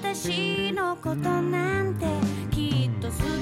私のことなんてきっと好